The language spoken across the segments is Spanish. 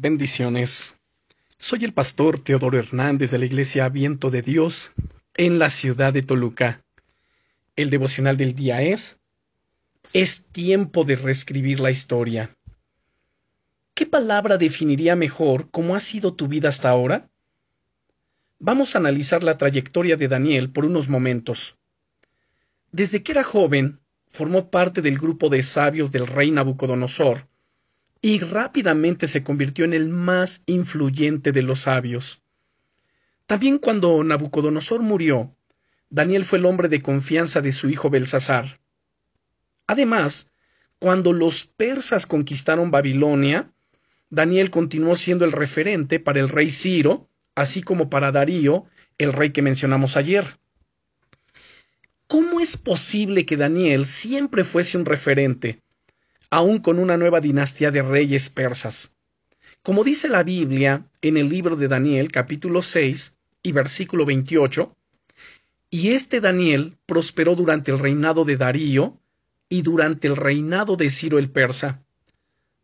Bendiciones. Soy el pastor Teodoro Hernández de la Iglesia Viento de Dios en la ciudad de Toluca. El devocional del día es Es tiempo de reescribir la historia. ¿Qué palabra definiría mejor cómo ha sido tu vida hasta ahora? Vamos a analizar la trayectoria de Daniel por unos momentos. Desde que era joven, formó parte del grupo de sabios del rey Nabucodonosor, y rápidamente se convirtió en el más influyente de los sabios. También cuando Nabucodonosor murió, Daniel fue el hombre de confianza de su hijo Belsasar. Además, cuando los persas conquistaron Babilonia, Daniel continuó siendo el referente para el rey Ciro, así como para Darío, el rey que mencionamos ayer. ¿Cómo es posible que Daniel siempre fuese un referente, aún con una nueva dinastía de reyes persas. Como dice la Biblia en el libro de Daniel capítulo 6 y versículo 28, y este Daniel prosperó durante el reinado de Darío y durante el reinado de Ciro el persa.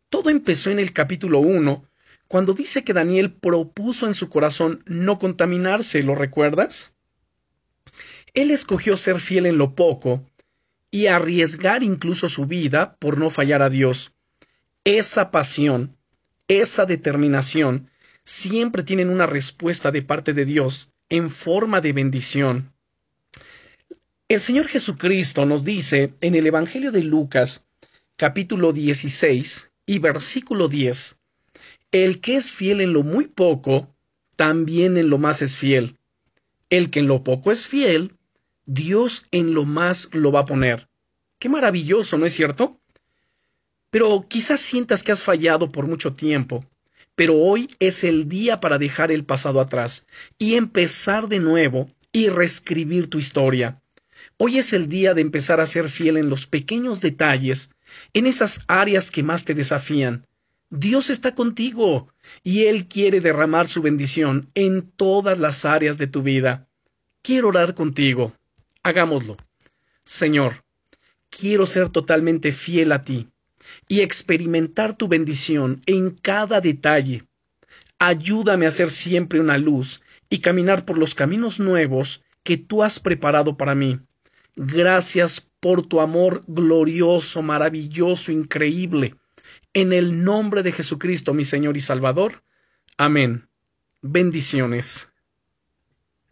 Todo empezó en el capítulo 1, cuando dice que Daniel propuso en su corazón no contaminarse, ¿lo recuerdas? Él escogió ser fiel en lo poco y arriesgar incluso su vida por no fallar a Dios. Esa pasión, esa determinación, siempre tienen una respuesta de parte de Dios en forma de bendición. El Señor Jesucristo nos dice en el Evangelio de Lucas, capítulo 16 y versículo 10, El que es fiel en lo muy poco, también en lo más es fiel. El que en lo poco es fiel, Dios en lo más lo va a poner. Qué maravilloso, ¿no es cierto? Pero quizás sientas que has fallado por mucho tiempo, pero hoy es el día para dejar el pasado atrás y empezar de nuevo y reescribir tu historia. Hoy es el día de empezar a ser fiel en los pequeños detalles, en esas áreas que más te desafían. Dios está contigo y Él quiere derramar su bendición en todas las áreas de tu vida. Quiero orar contigo. Hagámoslo. Señor, quiero ser totalmente fiel a ti y experimentar tu bendición en cada detalle. Ayúdame a ser siempre una luz y caminar por los caminos nuevos que tú has preparado para mí. Gracias por tu amor glorioso, maravilloso, increíble. En el nombre de Jesucristo, mi Señor y Salvador. Amén. Bendiciones.